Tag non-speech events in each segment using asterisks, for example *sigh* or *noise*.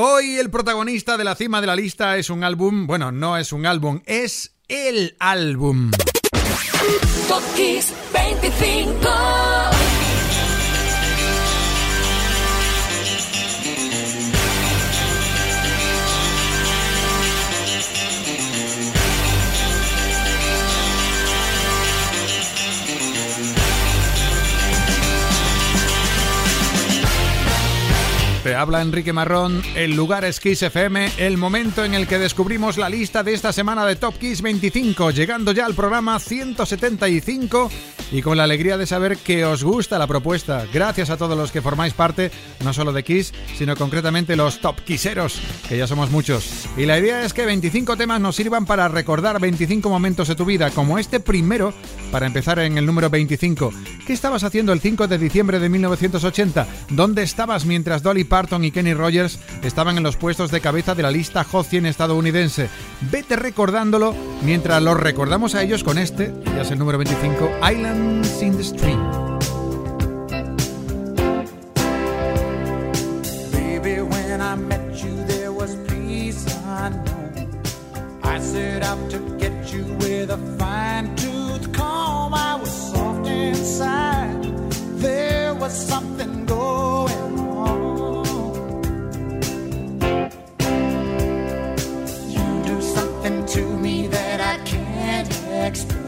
Hoy el protagonista de la cima de la lista es un álbum, bueno, no es un álbum, es el álbum. 25 Te habla Enrique Marrón, el lugar es Kiss FM, el momento en el que descubrimos la lista de esta semana de Top Kiss 25, llegando ya al programa 175 y con la alegría de saber que os gusta la propuesta. Gracias a todos los que formáis parte, no solo de Kiss, sino concretamente los Top Kisseros, que ya somos muchos. Y la idea es que 25 temas nos sirvan para recordar 25 momentos de tu vida, como este primero, para empezar en el número 25. ¿Qué estabas haciendo el 5 de diciembre de 1980? ¿Dónde estabas mientras Dolly Parton Barton y Kenny Rogers estaban en los puestos de cabeza de la lista Hot 100 estadounidense. Vete recordándolo mientras los recordamos a ellos con este, ya es el número 25, Islands in the Stream. I set to get you with a fine tooth comb. There was something going to me that I can't explain.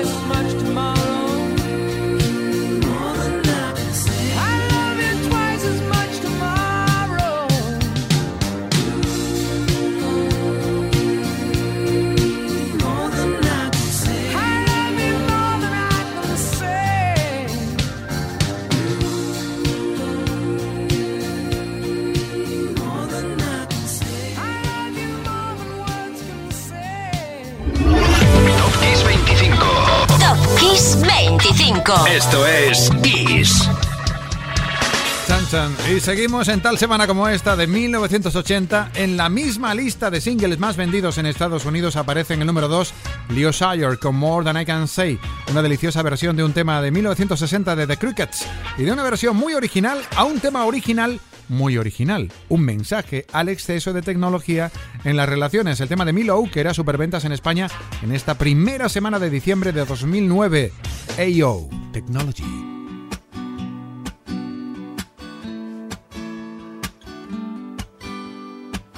As much tomorrow. Esto es Kiss. Chan, chan. Y seguimos en tal semana como esta de 1980. En la misma lista de singles más vendidos en Estados Unidos aparece en el número 2 Leo Sayer con More Than I Can Say, una deliciosa versión de un tema de 1960 de The Crickets y de una versión muy original a un tema original muy original. Un mensaje al exceso de tecnología en las relaciones. El tema de Milo, que era superventas en España en esta primera semana de diciembre de 2009. AO Technology.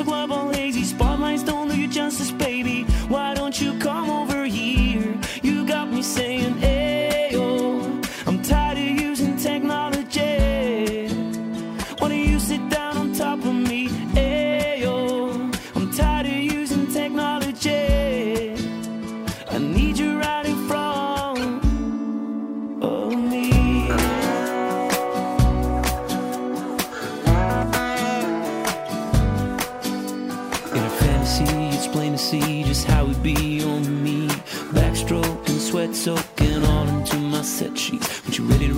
the club all hazy. Spotlights don't do you justice, baby. Why don't you come over here? You got me saying.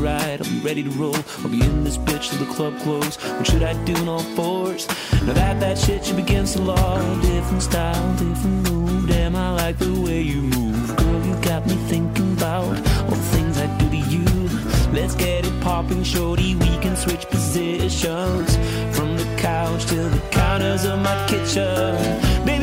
ride, I'm ready to roll. I'll be in this bitch till the club close. What should I do on all fours? Now that that shit shit begins to law. Different style, different move. Damn, I like the way you move. Girl, you got me thinking about all the things I do to you. Let's get it poppin', shorty. We can switch positions from the couch to the counters of my kitchen. Baby,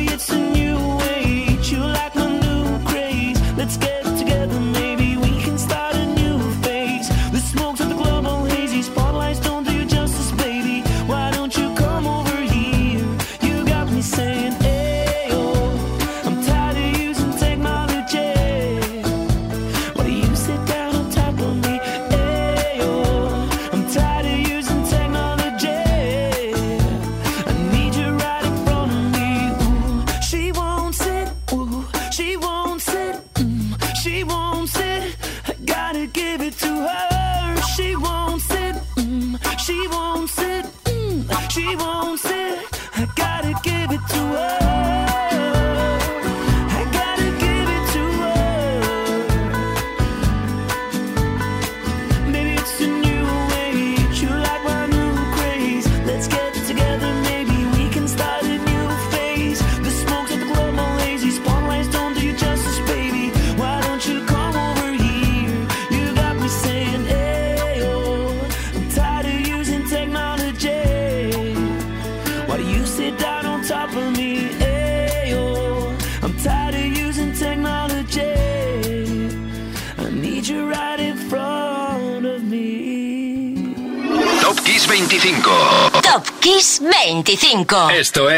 5. Esto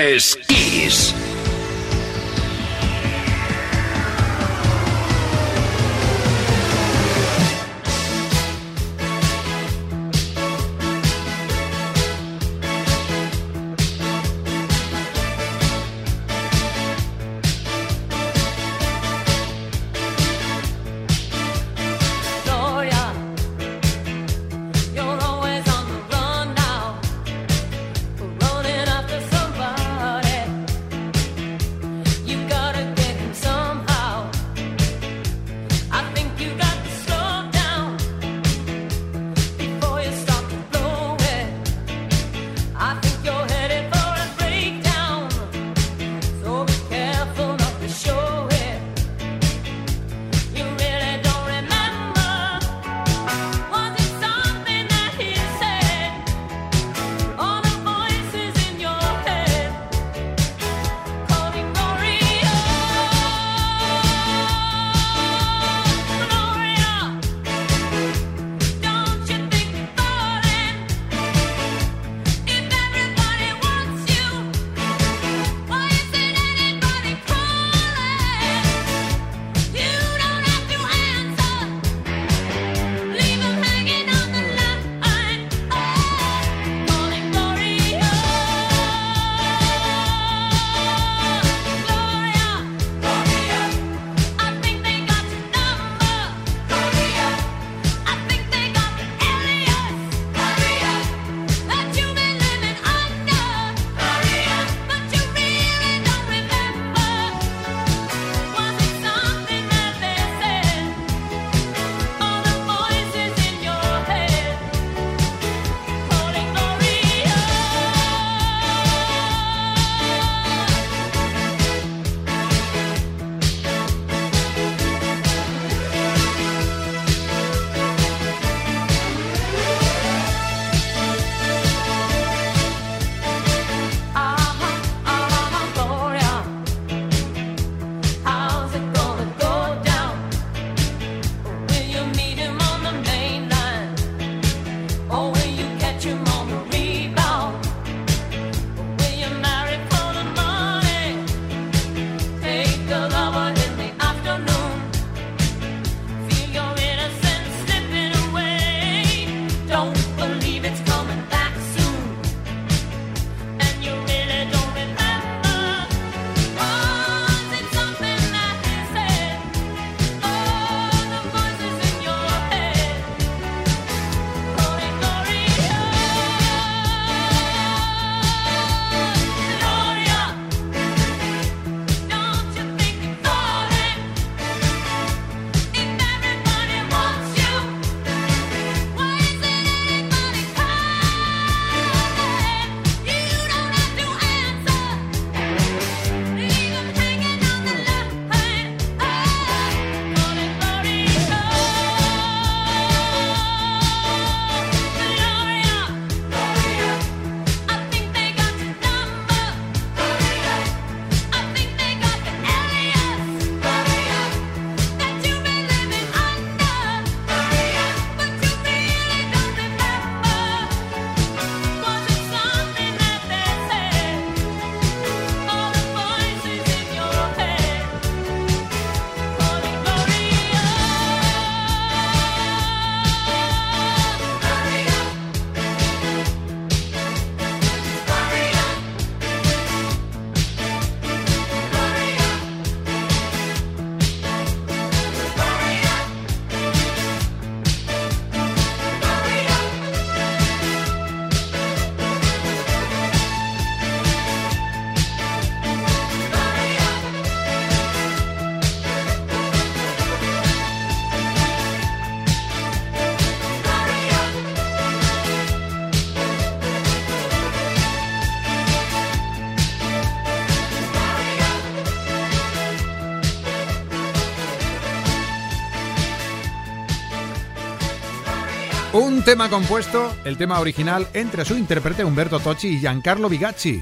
Tema compuesto, el tema original, entre su intérprete Humberto Tocci y Giancarlo Bigacci.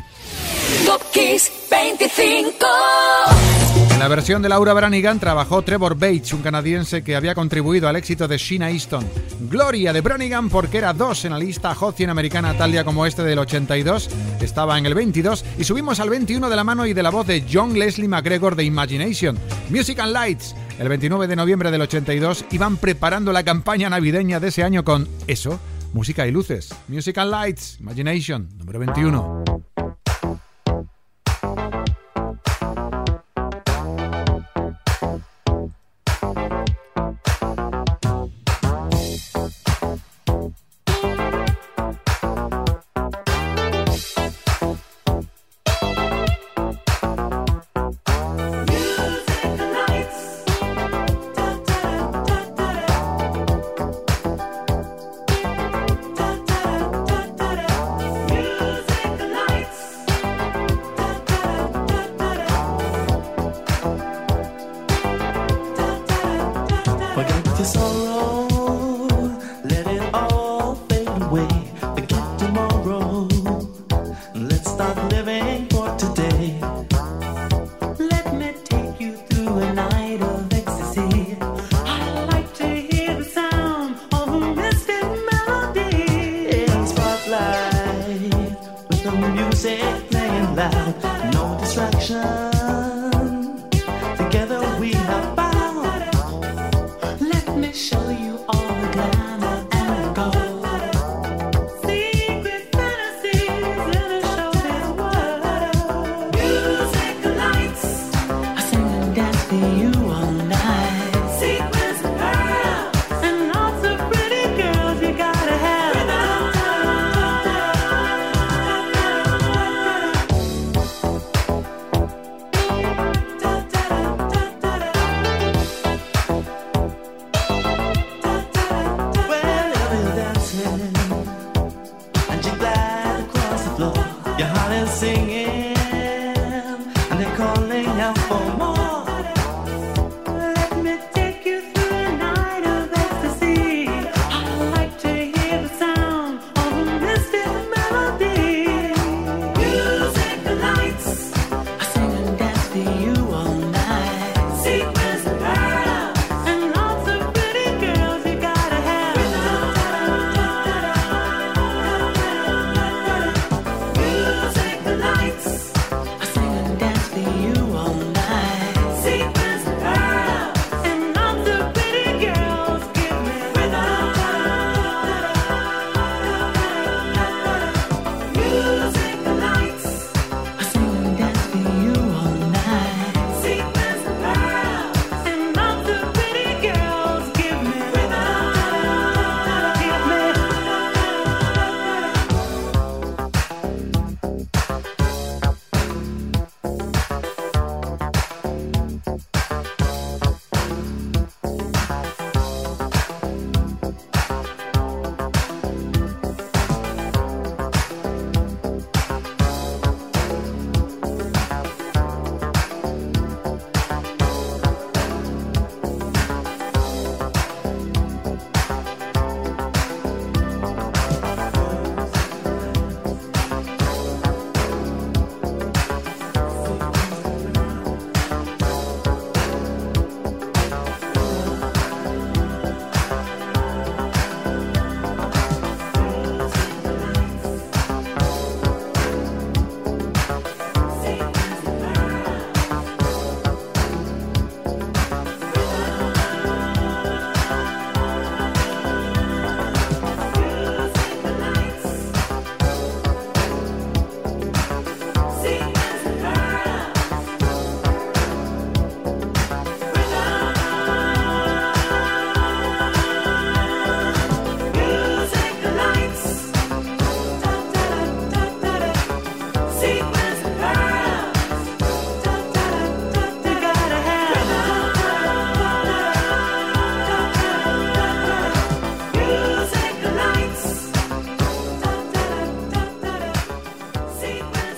Kiss 25. En la versión de Laura Branigan trabajó Trevor Bates, un canadiense que había contribuido al éxito de Sheena Easton. Gloria de Branigan porque era dos en la lista Hot 100 americana tal día como este del 82, estaba en el 22 y subimos al 21 de la mano y de la voz de John Leslie McGregor de Imagination. Music and Lights el 29 de noviembre del 82, iban preparando la campaña navideña de ese año con eso, música y luces, Music and Lights, Imagination, número 21.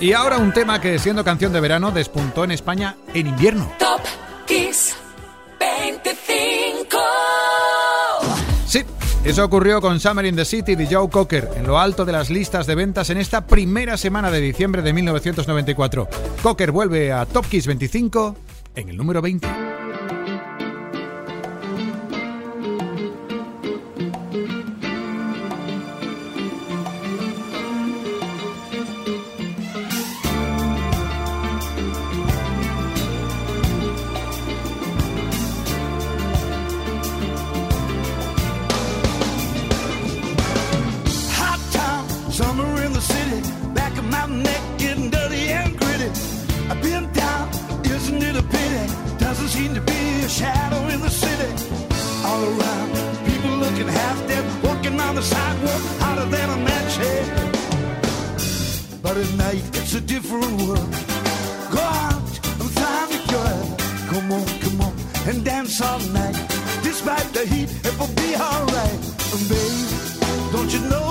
Y ahora un tema que, siendo canción de verano, despuntó en España en invierno. Top Kiss 25. Sí, eso ocurrió con Summer in the City de Joe Cocker, en lo alto de las listas de ventas en esta primera semana de diciembre de 1994. Cocker vuelve a Top Kiss 25 en el número 20. from work. Go out and find a girl. Come on, come on, and dance all night. Despite the heat, it will be alright. And babe, don't you know?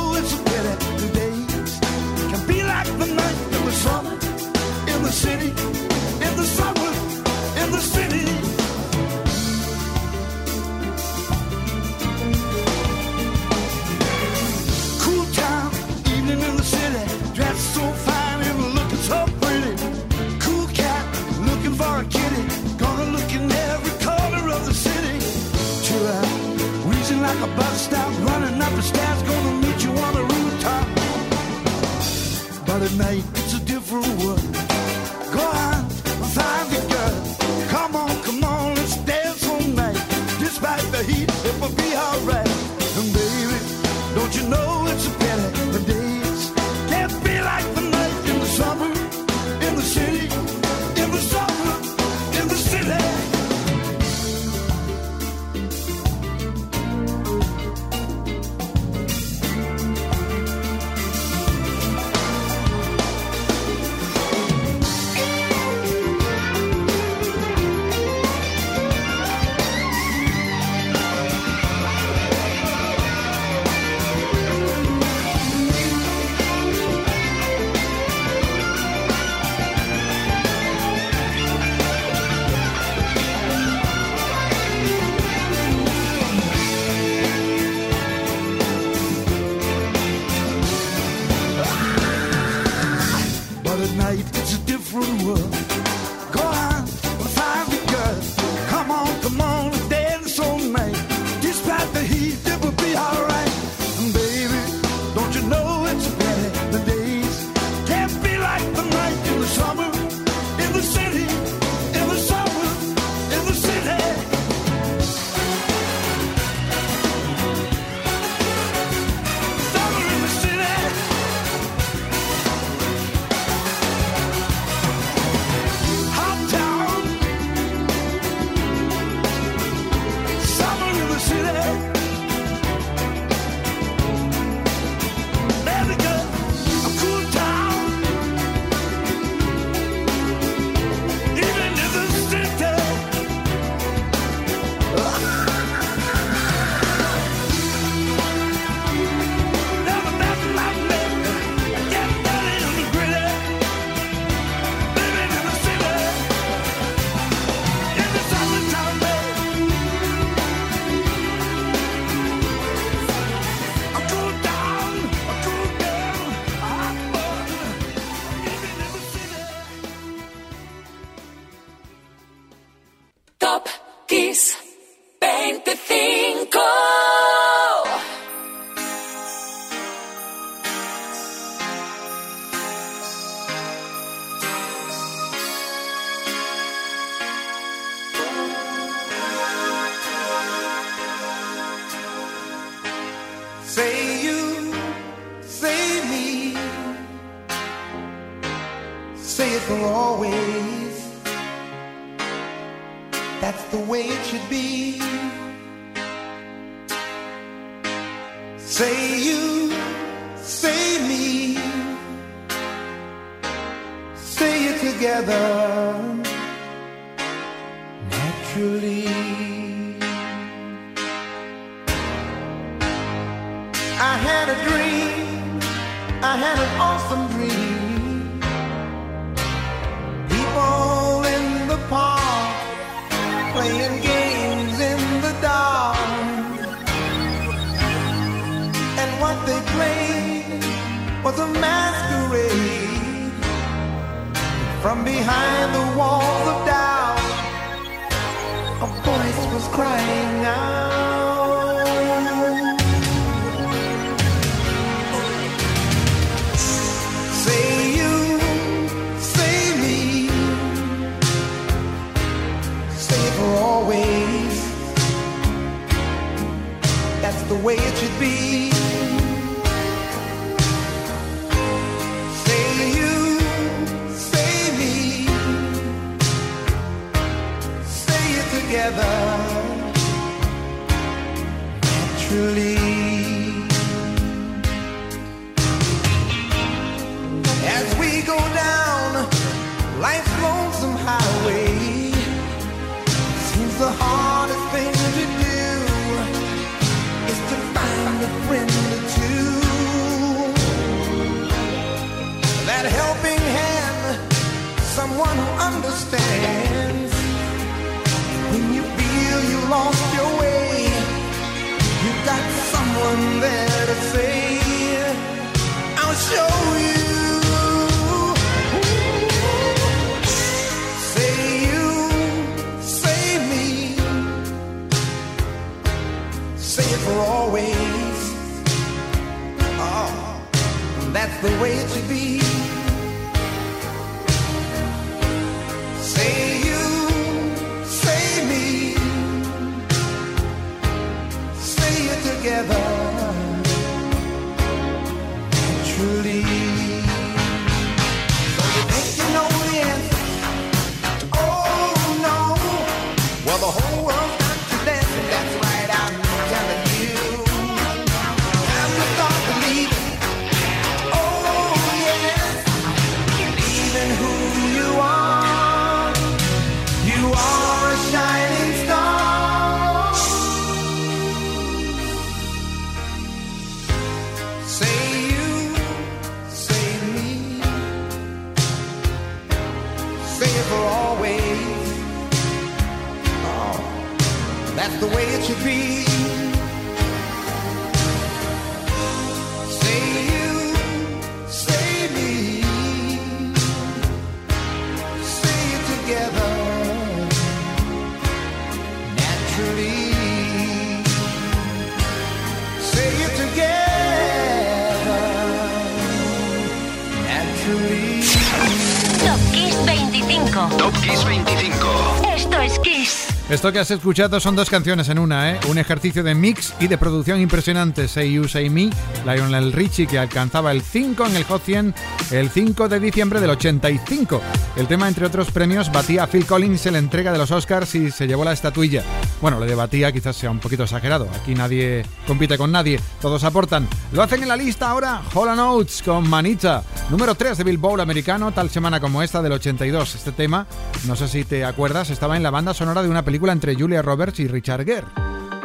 Esto que has escuchado son dos canciones en una, ¿eh? Un ejercicio de mix y de producción impresionante. Say You, Say Me, Lionel Richie, que alcanzaba el 5 en el Hot 100 el 5 de diciembre del 85. El tema, entre otros premios, batía a Phil Collins en la entrega de los Oscars y se llevó la estatuilla. Bueno, lo de batía quizás sea un poquito exagerado. Aquí nadie compite con nadie, todos aportan. Lo hacen en la lista ahora Holland Oates con Manita, número 3 de Billboard americano, tal semana como esta del 82. Este tema, no sé si te acuerdas, estaba en la banda sonora de una película Julia Roberts y Richard Gere.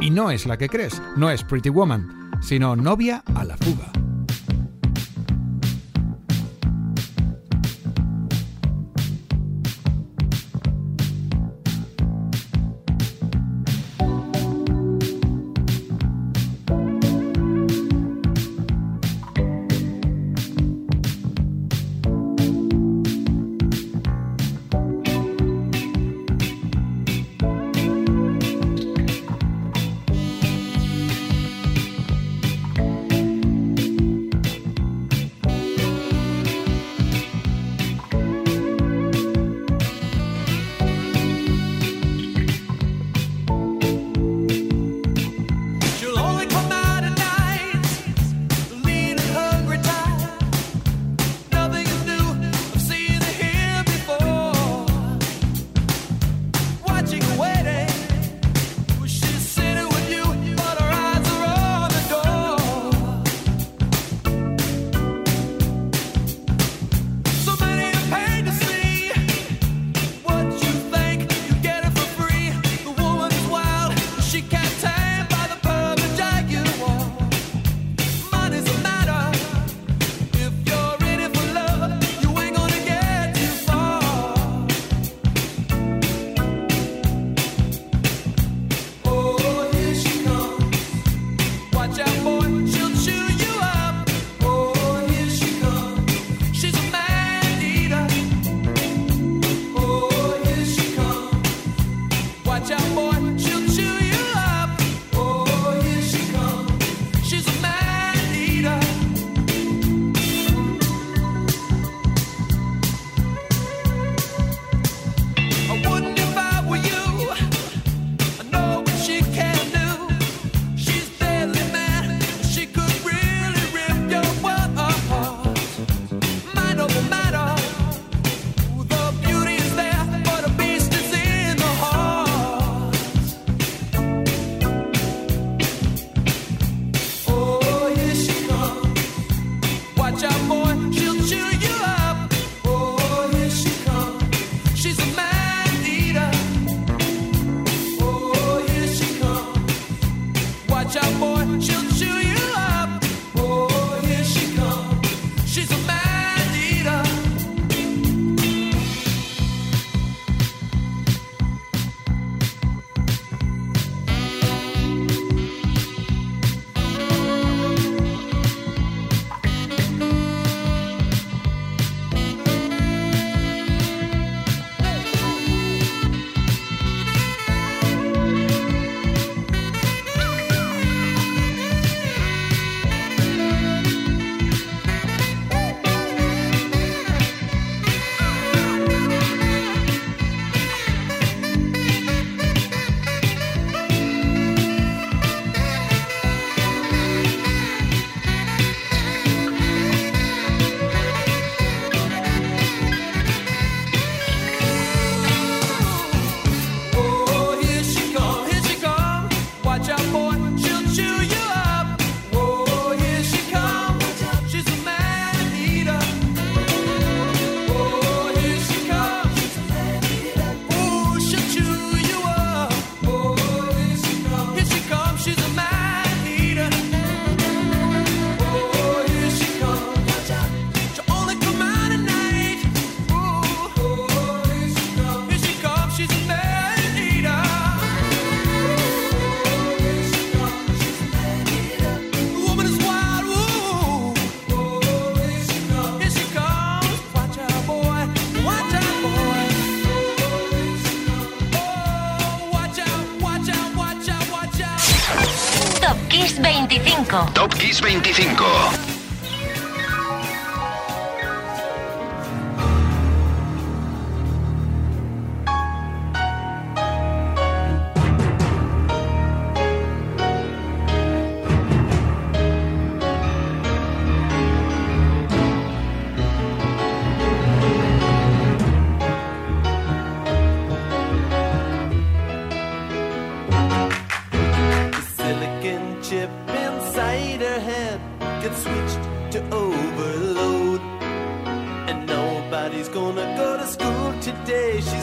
Y no es la que crees, no es Pretty Woman, sino Novia a la fuga.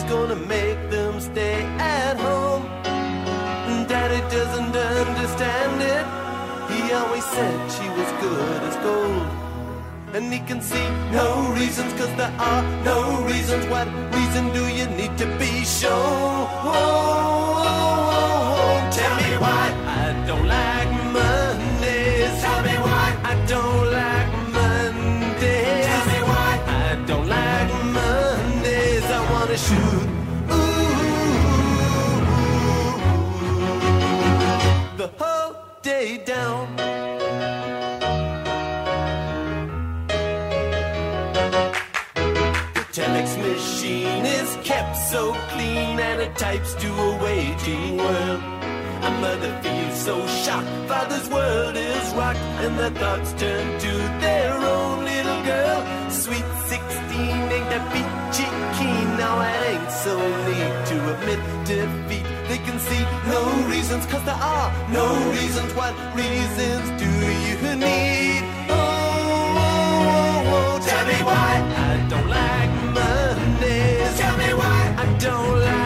gonna make them stay at home. Daddy doesn't understand it. He always said she was good as gold. And he can see no reasons, cause there are no reasons. What reason do you need to be shown? Oh, oh, oh, Tell me why. day down. The telex machine is kept so clean and it types to a waiting world. A mother feels so shocked, father's world is rocked, and the thoughts turn to their own little girl. Sweet 16 ain't that bitchy keen, now I ain't so neat to admit defeat can see no reasons, cause there are no reasons. What reasons do you need? Oh, oh, oh, oh. tell me why I don't like Mondays. Tell me why I don't like.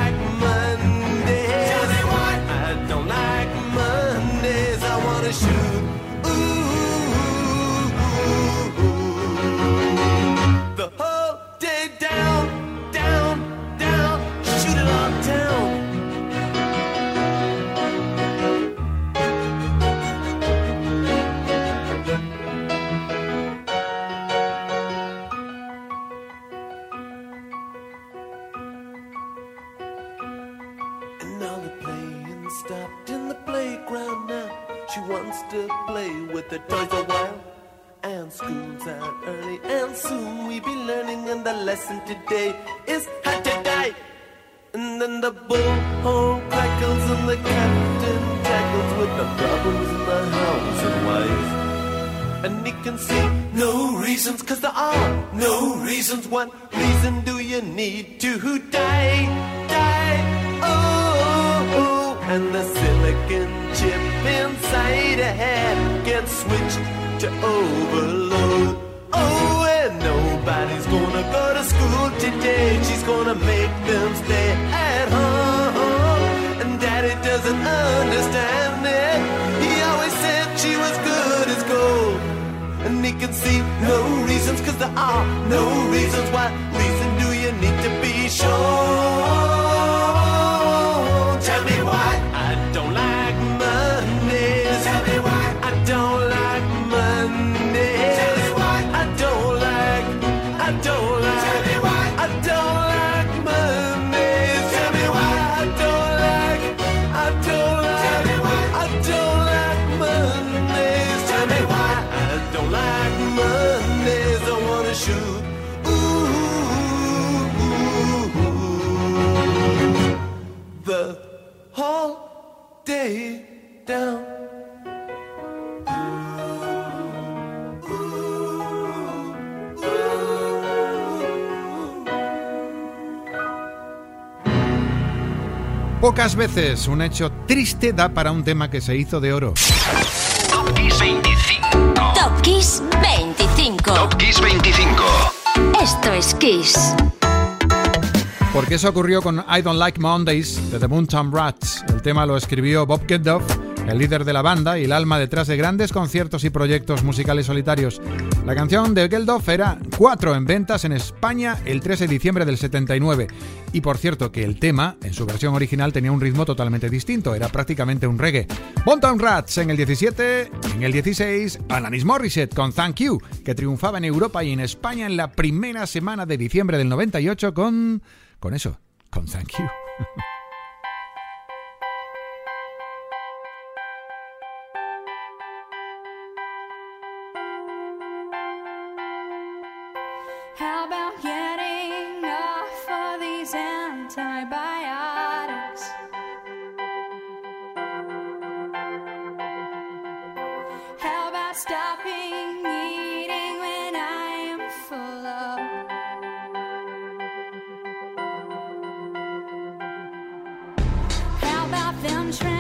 Veces un hecho triste da para un tema que se hizo de oro. Top Kiss 25. Top Kiss 25. Top Kiss 25. Esto es Kiss. Porque eso ocurrió con I Don't Like Mondays de The Moontown Rats. El tema lo escribió Bob Geldof, el líder de la banda y el alma detrás de grandes conciertos y proyectos musicales solitarios. La canción de Geldof era 4 en ventas en España el 13 de diciembre del 79. Y por cierto que el tema, en su versión original, tenía un ritmo totalmente distinto, era prácticamente un reggae. Mountain Rats en el 17, en el 16, Alanis Morissette con Thank You, que triunfaba en Europa y en España en la primera semana de diciembre del 98 con... con eso, con Thank You. *laughs* I'm trying.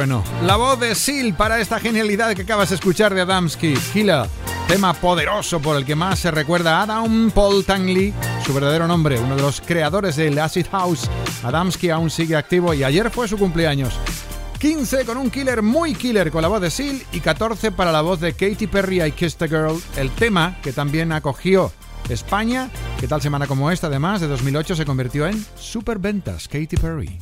bueno. La voz de Seal para esta genialidad que acabas de escuchar de Adamski, Gila. Tema poderoso por el que más se recuerda a Adam Paul Tangley, su verdadero nombre, uno de los creadores del Acid House. Adamski aún sigue activo y ayer fue su cumpleaños. 15 con un killer muy killer con la voz de Seal y 14 para la voz de Katy Perry, I Kiss the Girl, el tema que también acogió España, que tal semana como esta además de 2008 se convirtió en superventas, Katy Perry.